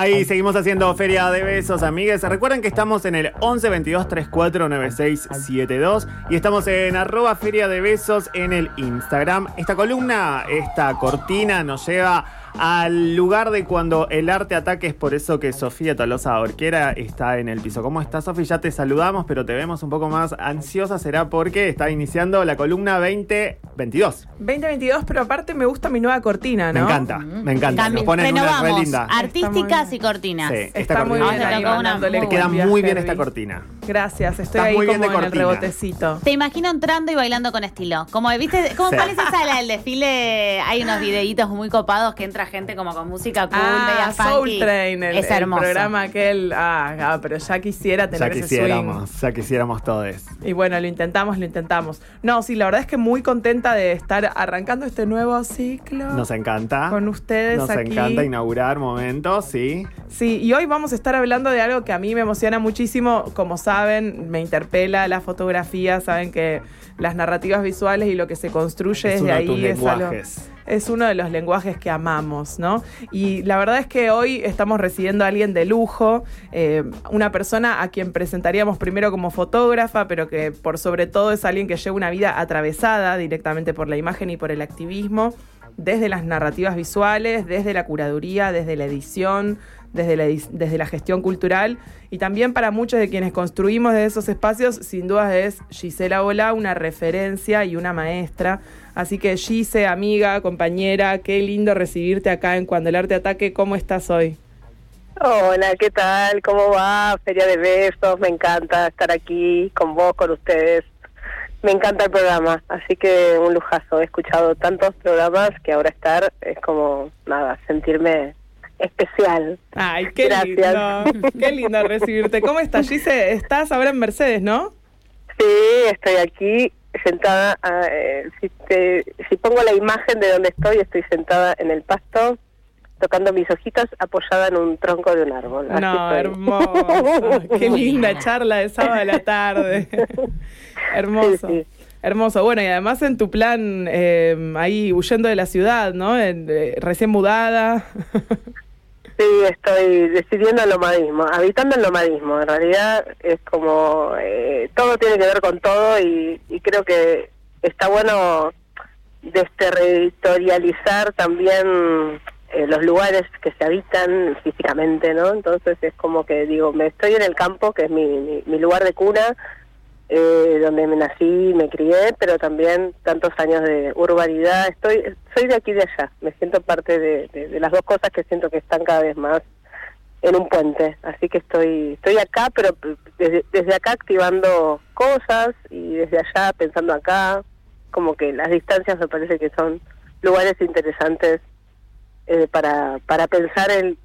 Ahí seguimos haciendo Feria de Besos, amigues. Recuerden que estamos en el 11 22 34 96 72 y estamos en arroba Feria de Besos en el Instagram. Esta columna, esta cortina nos lleva al lugar de cuando el arte ataque. Es por eso que Sofía Tolosa Orquera está en el piso. ¿Cómo estás, Sofía? Ya te saludamos, pero te vemos un poco más ansiosa. Será porque está iniciando la columna 2022. 2022, pero aparte me gusta mi nueva cortina, ¿no? Me encanta, me encanta. También Nos ponen una re renovamos linda. artísticas y cortinas. Sí, esta Está muy cortina. bien. Queda muy bien esta cortina. Gracias, estoy Estás ahí muy bien como de en el cortina. rebotecito. Te imagino entrando y bailando con estilo. Como viste, como Sí. cuál es esa la del desfile, hay unos videitos muy copados que entra gente como con música cool, Ah, media Soul funky. Train, el, es el hermoso. programa aquel. Ah, ah, pero ya quisiera tener Ya ese quisiéramos, ya quisiéramos todos. swing. Y bueno, lo intentamos, lo intentamos. No, sí, la verdad es que muy contenta de estar arrancando este nuevo ciclo. Nos encanta. Con ustedes Nos aquí. encanta inaugurar momentos, sí. Sí, y hoy vamos a estar hablando de algo que a mí me emociona muchísimo. Como saben, me interpela la fotografía, saben que las narrativas visuales y lo que se construye Es desde de ahí es algo- es uno de los lenguajes que amamos, ¿no? Y la verdad es que hoy estamos recibiendo a alguien de lujo, eh, una persona a quien presentaríamos primero como fotógrafa, pero que por sobre todo es alguien que lleva una vida atravesada directamente por la imagen y por el activismo, desde las narrativas visuales, desde la curaduría, desde la edición, desde la, desde la gestión cultural y también para muchos de quienes construimos de esos espacios, sin duda es Gisela Bola, una referencia y una maestra. Así que Gise, amiga, compañera, qué lindo recibirte acá en Cuando el Arte Ataque. ¿Cómo estás hoy? Hola, ¿qué tal? ¿Cómo va? Feria de Besos, me encanta estar aquí con vos, con ustedes. Me encanta el programa, así que un lujazo. He escuchado tantos programas que ahora estar es como, nada, sentirme especial. Ay, qué Gracias. lindo. Qué lindo recibirte. ¿Cómo estás, Gise? Estás ahora en Mercedes, ¿no? Sí, estoy aquí sentada. ah, eh, si, te- si pongo la imagen de donde estoy, estoy sentada en el pasto, tocando mis hojitas apoyada en un tronco de un árbol. Así No, estoy. hermoso. Qué linda charla de sábado a la tarde. Hermoso. Sí, sí. Hermoso. Bueno, y además en tu plan, eh, ahí huyendo de la ciudad, ¿no? En- eh, recién mudada. Sí, estoy decidiendo el nomadismo, habitando el nomadismo. En realidad es como eh, todo tiene que ver con todo y, creo que está bueno desterritorializar también eh, los lugares que se habitan físicamente, ¿no? Entonces es como que digo, me estoy en el campo, que es mi, mi, mi lugar de cuna, eh, donde me nací, me crié, pero también tantos años de urbanidad. Estoy, soy de aquí y de allá. Me siento parte de, las dos cosas que siento que están cada vez más en un puente. Así que estoy, estoy acá, pero desde, desde acá activando cosas y desde allá pensando acá. Como que las distancias me parece que son lugares interesantes eh, para, para pensar el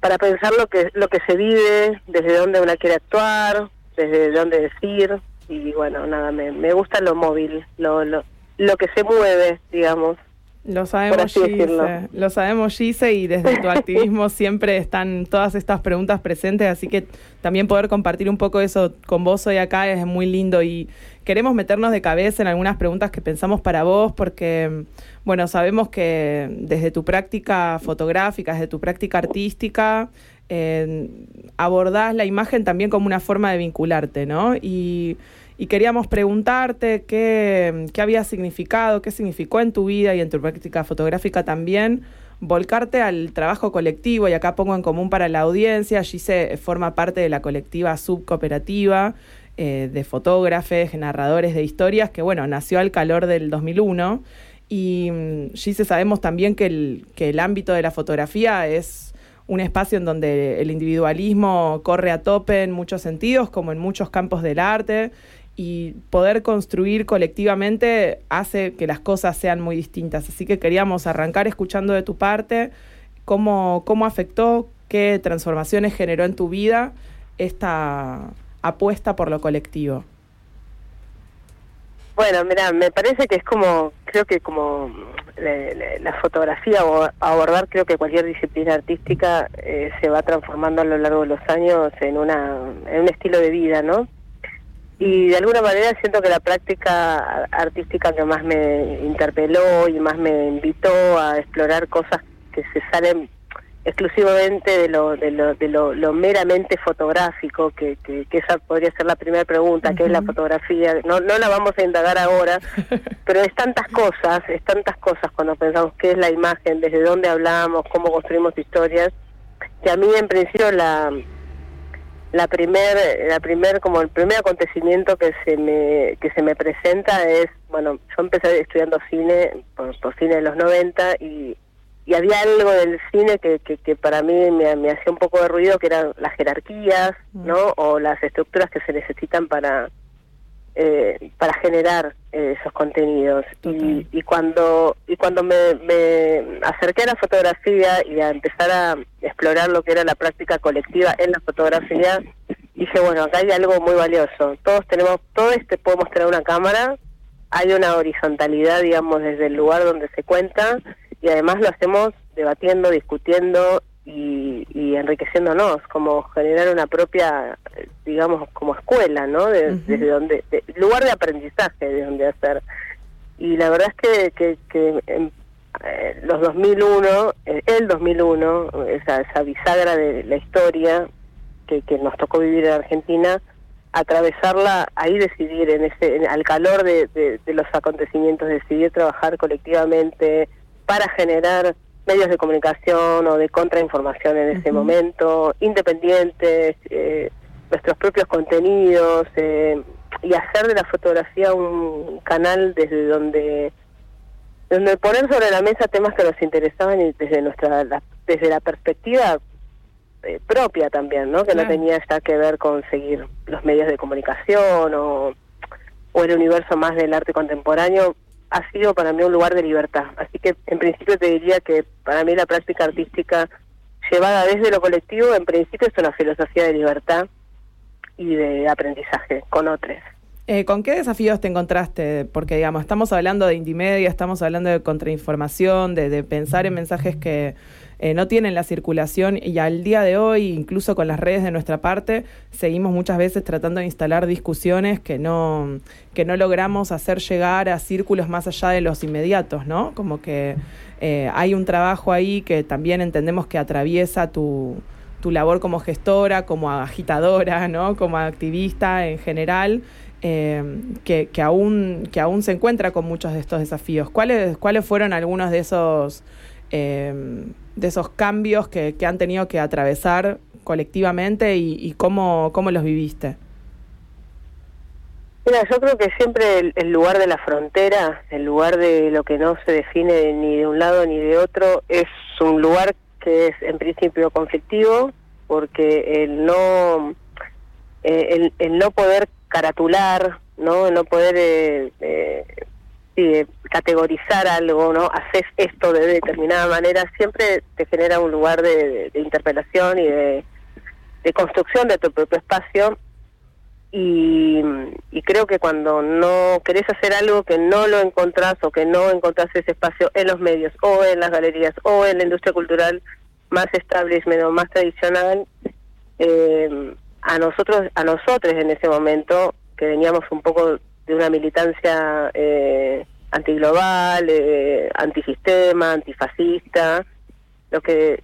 para pensar lo que lo que se vive, desde dónde uno quiere actuar, desde dónde decir y bueno, nada, me, me gusta lo móvil, lo, lo, lo que se mueve, digamos. Lo sabemos. Gise. Lo sabemos, Gise, y desde tu activismo siempre están todas estas preguntas presentes, así que también poder compartir un poco eso con vos hoy acá es muy lindo y queremos meternos de cabeza en algunas preguntas que pensamos para vos, porque, bueno, sabemos que desde tu práctica fotográfica, desde tu práctica artística, eh, abordás la imagen también como una forma de vincularte, ¿no? Y, y queríamos preguntarte qué, qué había significado, qué significó en tu vida y en tu práctica fotográfica también volcarte al trabajo colectivo, y acá pongo en común para la audiencia, Gise forma parte de la colectiva subcooperativa eh, de fotógrafes, narradores de historias, que bueno, nació al calor del 2001, y mm, Gise sabemos también que el, que el ámbito de la fotografía es un espacio en donde el individualismo corre a tope en muchos sentidos, como en muchos campos del arte, y poder construir colectivamente hace que las cosas sean muy distintas. Así que queríamos arrancar escuchando de tu parte cómo, cómo afectó, qué transformaciones generó en tu vida esta apuesta por lo colectivo. Bueno, mira, me parece que es como, creo que como la, la- la fotografía o abordar, creo que cualquier disciplina artística eh, se va transformando a lo largo de los años en, una, en un estilo de vida, ¿no? Y de alguna manera siento que la práctica artística que más me interpeló y más me invitó a explorar cosas que se salen exclusivamente de lo, de lo, de lo, lo meramente fotográfico, que, que, que esa podría ser la primera pregunta, ¿qué es la fotografía? No, no la vamos a indagar ahora, pero es tantas cosas, es tantas cosas cuando pensamos qué es la imagen, desde dónde hablamos, cómo construimos historias, que a mí en principio la la primer la primer como el primer acontecimiento que se me que se me presenta es bueno yo empecé estudiando cine por, por cine de los 90 y, y había algo del cine que, que, que para mí me, me hacía un poco de ruido que eran las jerarquías no o las estructuras que se necesitan para eh, para generar eh, esos contenidos. Y, y cuando y cuando me, me acerqué a la fotografía y a empezar a explorar lo que era la práctica colectiva en la fotografía dije bueno acá hay algo muy valioso. Todos tenemos todos este podemos tener una cámara. Hay una horizontalidad digamos desde el lugar donde se cuenta y además lo hacemos debatiendo discutiendo y, y enriqueciéndonos, como generar una propia, digamos, como escuela, ¿no? De-. Desde donde, de- lugar de aprendizaje de donde hacer. Y la verdad es que, que, que en, eh, los 2001, eh, el 2001, esa, esa bisagra de la historia que, que nos tocó vivir en Argentina, atravesarla, ahí decidir, en ese, en- al calor de, de- de los acontecimientos, decidir trabajar colectivamente para generar medios de comunicación o de contrainformación en ese momento, independientes, eh, nuestros propios contenidos, eh, y hacer de la fotografía un canal desde donde donde poner sobre la mesa temas que nos interesaban y desde nuestra la- desde la perspectiva eh, propia también, ¿no? Que Claro. no tenía ya que ver con seguir los medios de comunicación o, o el universo más del arte contemporáneo, ha sido para mí un lugar de libertad. Así que en principio te diría que para mí la práctica artística llevada desde lo colectivo, en principio es una filosofía de libertad y de aprendizaje con otros. Eh, ¿Con qué desafíos te encontraste? Porque, digamos, estamos hablando de indimedia, estamos hablando de contrainformación, de pensar en mensajes que eh, no tienen la circulación y al día de hoy, incluso con las redes de nuestra parte, seguimos muchas veces tratando de instalar discusiones que no, que no logramos hacer llegar a círculos más allá de los inmediatos, ¿no? Como que eh, hay un trabajo ahí que también entendemos que atraviesa tu, tu labor como gestora, como agitadora, ¿no? Como activista en general, eh, que, que aún, que aún se encuentra con muchos de estos desafíos. ¿Cuáles, cuáles fueron algunos de esos, de esos cambios que, que han tenido que atravesar colectivamente y, cómo, cómo los viviste? Mira, yo creo que siempre el, el lugar de la frontera, el lugar de lo que no se define ni de un lado ni de otro, es un lugar que es en principio conflictivo, porque el no, eh, el, el no poder caratular, no, el no poder eh, eh, eh, categorizar algo, no, haces esto de determinada manera, siempre te genera un lugar de, de- interpelación y de, de construcción de tu propio espacio. Y, y creo que cuando no querés hacer algo que no lo encontrás o que no encontrás ese espacio en los medios o en las galerías o en la industria cultural más establishment o más tradicional, eh, a nosotros, a nosotros en ese momento, que veníamos un poco de una militancia eh, antiglobal, eh, antisistema, antifascista, lo que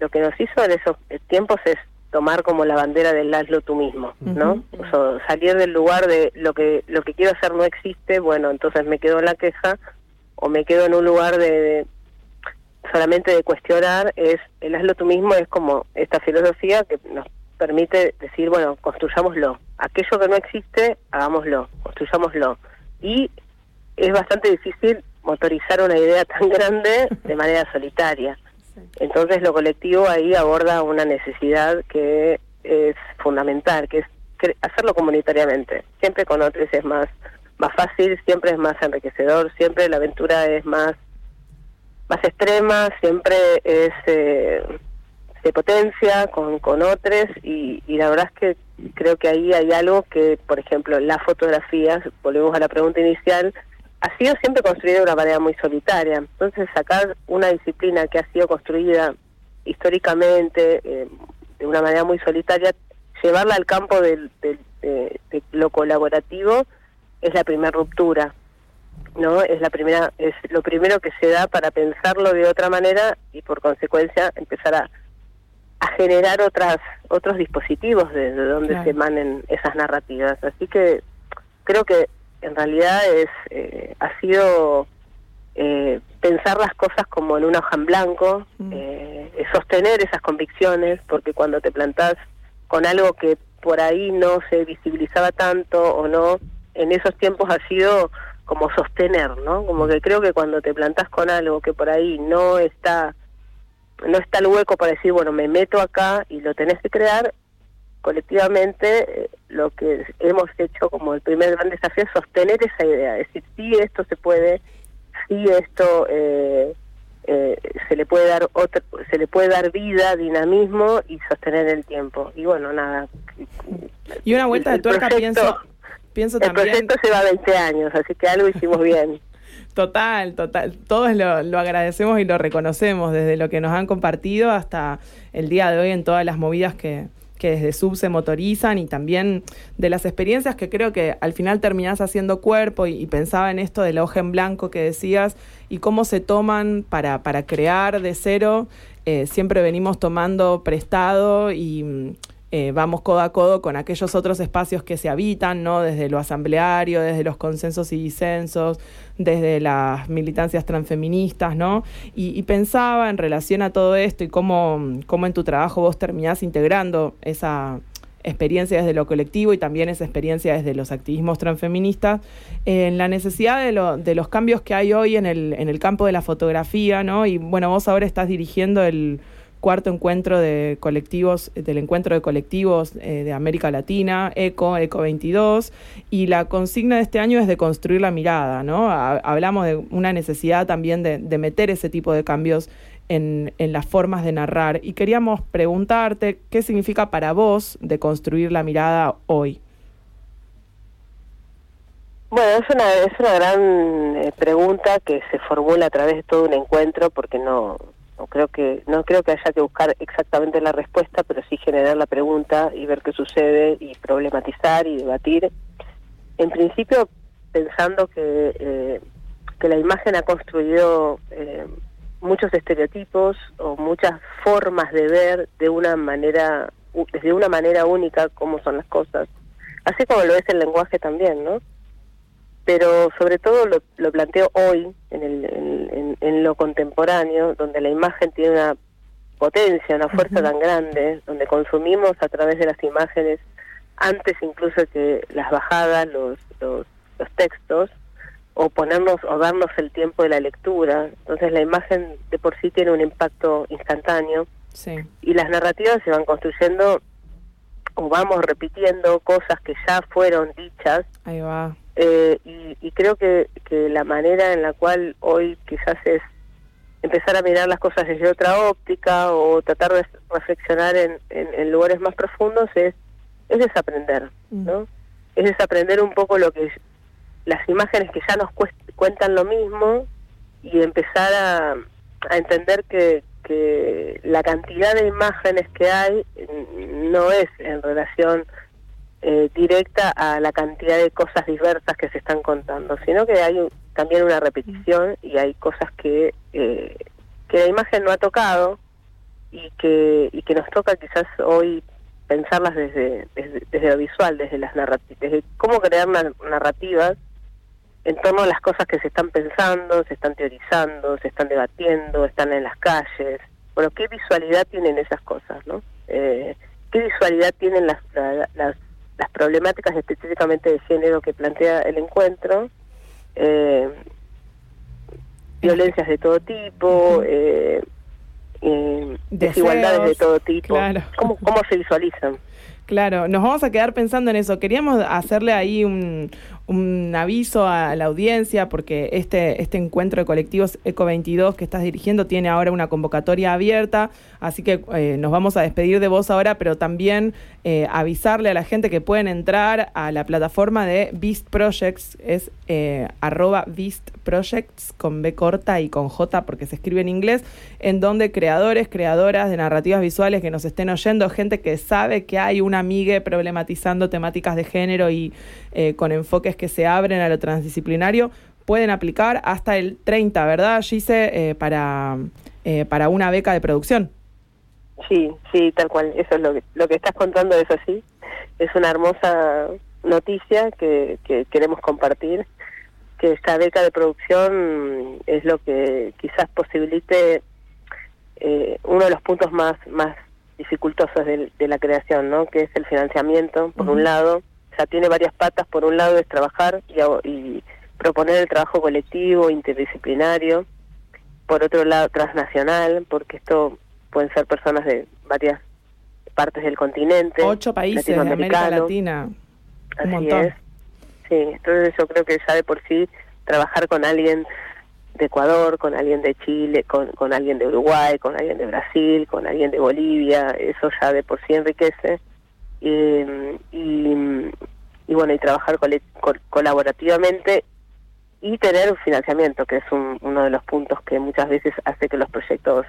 lo que nos hizo en esos tiempos es tomar como la bandera del hazlo tú mismo, ¿no? O sea, salir del lugar de lo que lo que quiero hacer no existe, bueno, entonces me quedo en la queja o me quedo en un lugar de, de- solamente de cuestionar es el hazlo tú mismo es como esta filosofía que nos permite decir, bueno, construyámoslo. Aquello que no existe, hagámoslo, construyámoslo. Y es bastante difícil motorizar una idea tan grande de manera solitaria. Entonces lo colectivo ahí aborda una necesidad que es fundamental, que es hacerlo comunitariamente. Siempre con otros es más más fácil, siempre es más enriquecedor, siempre la aventura es más más extrema, siempre es eh, se potencia con, con otros y, y la verdad es que creo que ahí hay algo que, por ejemplo, la fotografía, volvemos a la pregunta inicial, ha sido siempre construida de una manera muy solitaria. Entonces, sacar una disciplina que ha sido construida históricamente eh, de una manera muy solitaria, llevarla al campo del- de, de lo colaborativo es la primera ruptura. no es la primera es lo primero que se da para pensarlo de otra manera y por consecuencia empezar a, a generar otras otros dispositivos desde donde Claro. se emanen esas narrativas así que creo que en realidad es eh, ha sido eh, pensar las cosas como en una hoja en blanco Mm. eh, sostener esas convicciones porque cuando te plantás con algo que por ahí no se visibilizaba tanto o no en esos tiempos ha sido como sostener, ¿no? Como que creo que cuando te plantás con algo que por ahí no está no está el hueco para decir, bueno, me meto acá y lo tenés que crear, colectivamente eh, lo que hemos hecho como el primer gran desafío es sostener esa idea, decir, sí esto se puede, sí esto eh, eh, se le puede dar otro, se le puede dar vida, dinamismo y sostener el tiempo. Y bueno, nada. Y una vuelta de el tuerca proyecto- pienso, pienso El también... proyecto lleva 20 años, así que algo hicimos bien. Total, total. Todos lo, lo agradecemos y lo reconocemos, desde lo que nos han compartido hasta el día de hoy en todas las movidas que, que desde Sub se motorizan y también de las experiencias que creo que al final terminás haciendo cuerpo y, pensaba en esto de la hoja en blanco que decías y cómo se toman para, para crear de cero. Eh, siempre venimos tomando prestado y eh, vamos codo a codo con aquellos otros espacios que se habitan, ¿no? Desde lo asambleario, desde los consensos y disensos, desde las militancias transfeministas, ¿no? Y, y pensaba en relación a todo esto y cómo, cómo en tu trabajo vos terminás integrando esa experiencia desde lo colectivo y también esa experiencia desde los activismos transfeministas, en la necesidad de, lo- de los cambios que hay hoy en el, en el campo de la fotografía, ¿no? Y bueno, vos ahora estás dirigiendo el cuarto encuentro de colectivos, del encuentro de colectivos eh, de América Latina, ECO, ECO 22, y la consigna de este año es de construir la mirada, ¿no? Ha- hablamos de una necesidad también de, meter ese tipo de cambios en, en las formas de narrar, y queríamos preguntarte qué significa para vos de construir la mirada hoy. Bueno, es una, es una gran eh, pregunta que se formula a través de todo un encuentro porque no, no creo que no creo que haya que buscar exactamente la respuesta, pero sí generar la pregunta y ver qué sucede y problematizar y debatir. En principio, pensando que, eh, que la imagen ha construido eh, muchos estereotipos o muchas formas de ver de una manera, desde una manera única cómo son las cosas. Así como lo es el lenguaje también, ¿no? Pero sobre todo lo, lo planteo hoy en, el, en, en- lo contemporáneo, donde la imagen tiene una potencia, una fuerza tan grande, donde consumimos a través de las imágenes, antes incluso que las bajadas, los, los, los textos, o ponernos o darnos el tiempo de la lectura. Entonces la imagen de por sí tiene un impacto instantáneo Sí. y las narrativas se van construyendo o vamos repitiendo cosas que ya fueron dichas Ahí va. Eh, y, y creo que, que la manera en la cual hoy quizás es empezar a mirar las cosas desde otra óptica o tratar de reflexionar en, en, en lugares más profundos es, es desaprender, ¿no? Es desaprender un poco lo que es las imágenes que ya nos cuest- cuentan lo mismo y empezar a, a entender que, que la cantidad de imágenes que hay mm, no es en relación eh, directa a la cantidad de cosas diversas que se están contando, sino que hay un- también una repetición y hay cosas que, eh, que la imagen no ha tocado y que, y que nos toca quizás hoy pensarlas desde, desde, desde lo visual, desde las narrativas, desde cómo crear nar- narrativas en torno a las cosas que se están pensando, se están teorizando, se están debatiendo, están en las calles. Bueno, ¿qué visualidad tienen esas cosas, no? Eh, ¿Qué visualidad tienen las, la- las, las problemáticas específicamente de género que plantea el encuentro? Eh, violencias de todo tipo, eh, eh, desigualdades de todo tipo. claro. ¿Cómo, ¿Cómo se visualizan? Claro, nos vamos a quedar pensando en eso. Queríamos hacerle ahí un, un aviso a la audiencia porque este, este encuentro de colectivos Eco 22 que estás dirigiendo tiene ahora una convocatoria abierta, así que eh, nos vamos a despedir de vos ahora, pero también eh, avisarle a la gente que pueden entrar a la plataforma de Beast Projects, es eh, arroba Beast Projects con B corta y con J porque se escribe en inglés, en donde creadores, creadoras de narrativas visuales que nos estén oyendo, gente que sabe que hay una amiga problematizando temáticas de género y eh, con enfoques que se abren a lo transdisciplinario, pueden aplicar hasta el 30, ¿verdad, Gise? Eh, para, eh, para una beca de producción. Sí, sí, tal cual. Eso es lo que, lo que estás contando, es así. Es una hermosa noticia que, que queremos compartir, que esta beca de producción es lo que quizás posibilite eh, uno de los puntos más, más dificultosos de, de la creación, ¿no? que es el financiamiento, por un lado. Sea, tiene varias patas. Por un lado es trabajar y, y proponer el trabajo colectivo, interdisciplinario. Por otro lado, transnacional, porque esto pueden ser personas de varias partes del continente. Ocho países de América Latina. Un Así es. Sí, entonces yo creo que ya de por sí trabajar con alguien de Ecuador, con alguien de Chile, con, con alguien de Uruguay, con alguien de Brasil, con alguien de Bolivia, eso ya de por sí enriquece. Y, y, bueno, y trabajar colaborativamente y tener un financiamiento, que es uno de los puntos que muchas veces hace que los proyectos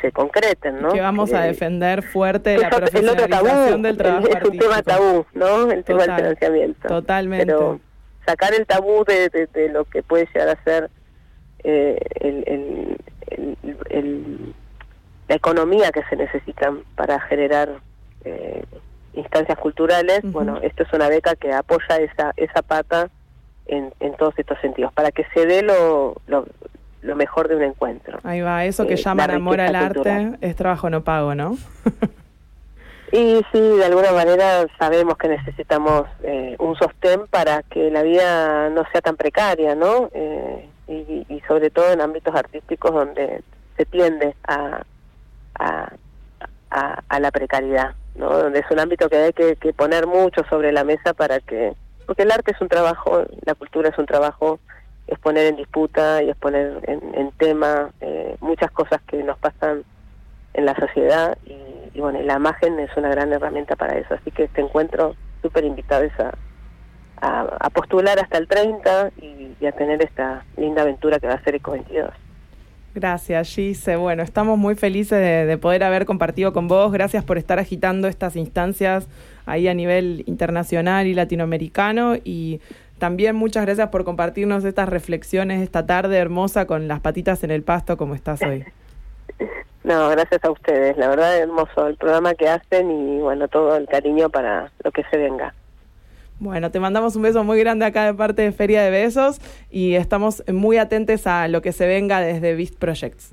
se concreten, ¿no? Que vamos a defender fuerte la profesionalización del trabajo Es un tema tabú, ¿no? El tema del financiamiento. Totalmente. Pero sacar el tabú de, de, lo que puede llegar a ser eh, el, el, la economía que se necesita para generar eh, instancias culturales, bueno, esto es una beca que apoya esa, esa pata en, en todos estos sentidos, para que se dé lo, lo, lo mejor de un encuentro. Ahí va, eso que eh, llaman amor al arte es trabajo no pago, ¿no? y sí, de alguna manera sabemos que necesitamos eh, un sostén para que la vida no sea tan precaria, ¿no? Eh, y, sobre todo en ámbitos artísticos donde se tiende a, a, a, la precariedad, ¿no? Donde es un ámbito que hay que, que poner mucho sobre la mesa para que... Porque el arte es un trabajo, la cultura es un trabajo es poner en disputa y es poner en, tema eh, muchas cosas que nos pasan en la sociedad y, bueno, la imagen es una gran herramienta para eso. Así que este encuentro, súper invitado a, a, postular hasta el 30 y, a tener esta linda aventura que va a ser Eco 22. Gracias, Gise. Bueno, estamos muy felices de, de, poder haber compartido con vos. Gracias por estar agitando estas instancias ahí a nivel internacional y latinoamericano. Y también muchas gracias por compartirnos estas reflexiones esta tarde hermosa con las patitas en el pasto como estás hoy. No, gracias a ustedes. La verdad es hermoso el programa que hacen y bueno, todo el cariño para lo que se venga. Bueno, te mandamos un beso muy grande acá de parte de Feria de Besos y estamos muy atentos a lo que se venga desde Beast Projects.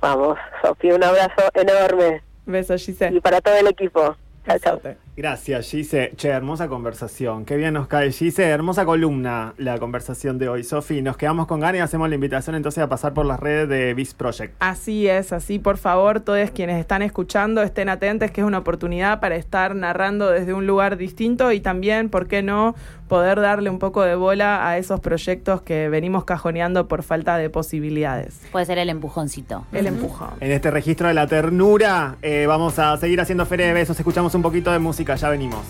Vamos, Sofía, un abrazo enorme. Besos, Giselle. Y para todo el equipo. Chao, chao. Gracias, Gise. Che, hermosa conversación. Qué bien nos cae, Gise. Hermosa columna la conversación de hoy. Sofi, nos quedamos con ganas y hacemos la invitación entonces a pasar por las redes de Beast Project. Así es, así por favor, todos quienes están escuchando estén atentos, que es una oportunidad para estar narrando desde un lugar distinto y también, ¿por qué no?, poder darle un poco de bola a esos proyectos que venimos cajoneando por falta de posibilidades. Puede ser el empujoncito. El empujón. En este registro de la ternura, eh, vamos a seguir haciendo Feria de Besos. Escuchamos un poquito de música, ya venimos.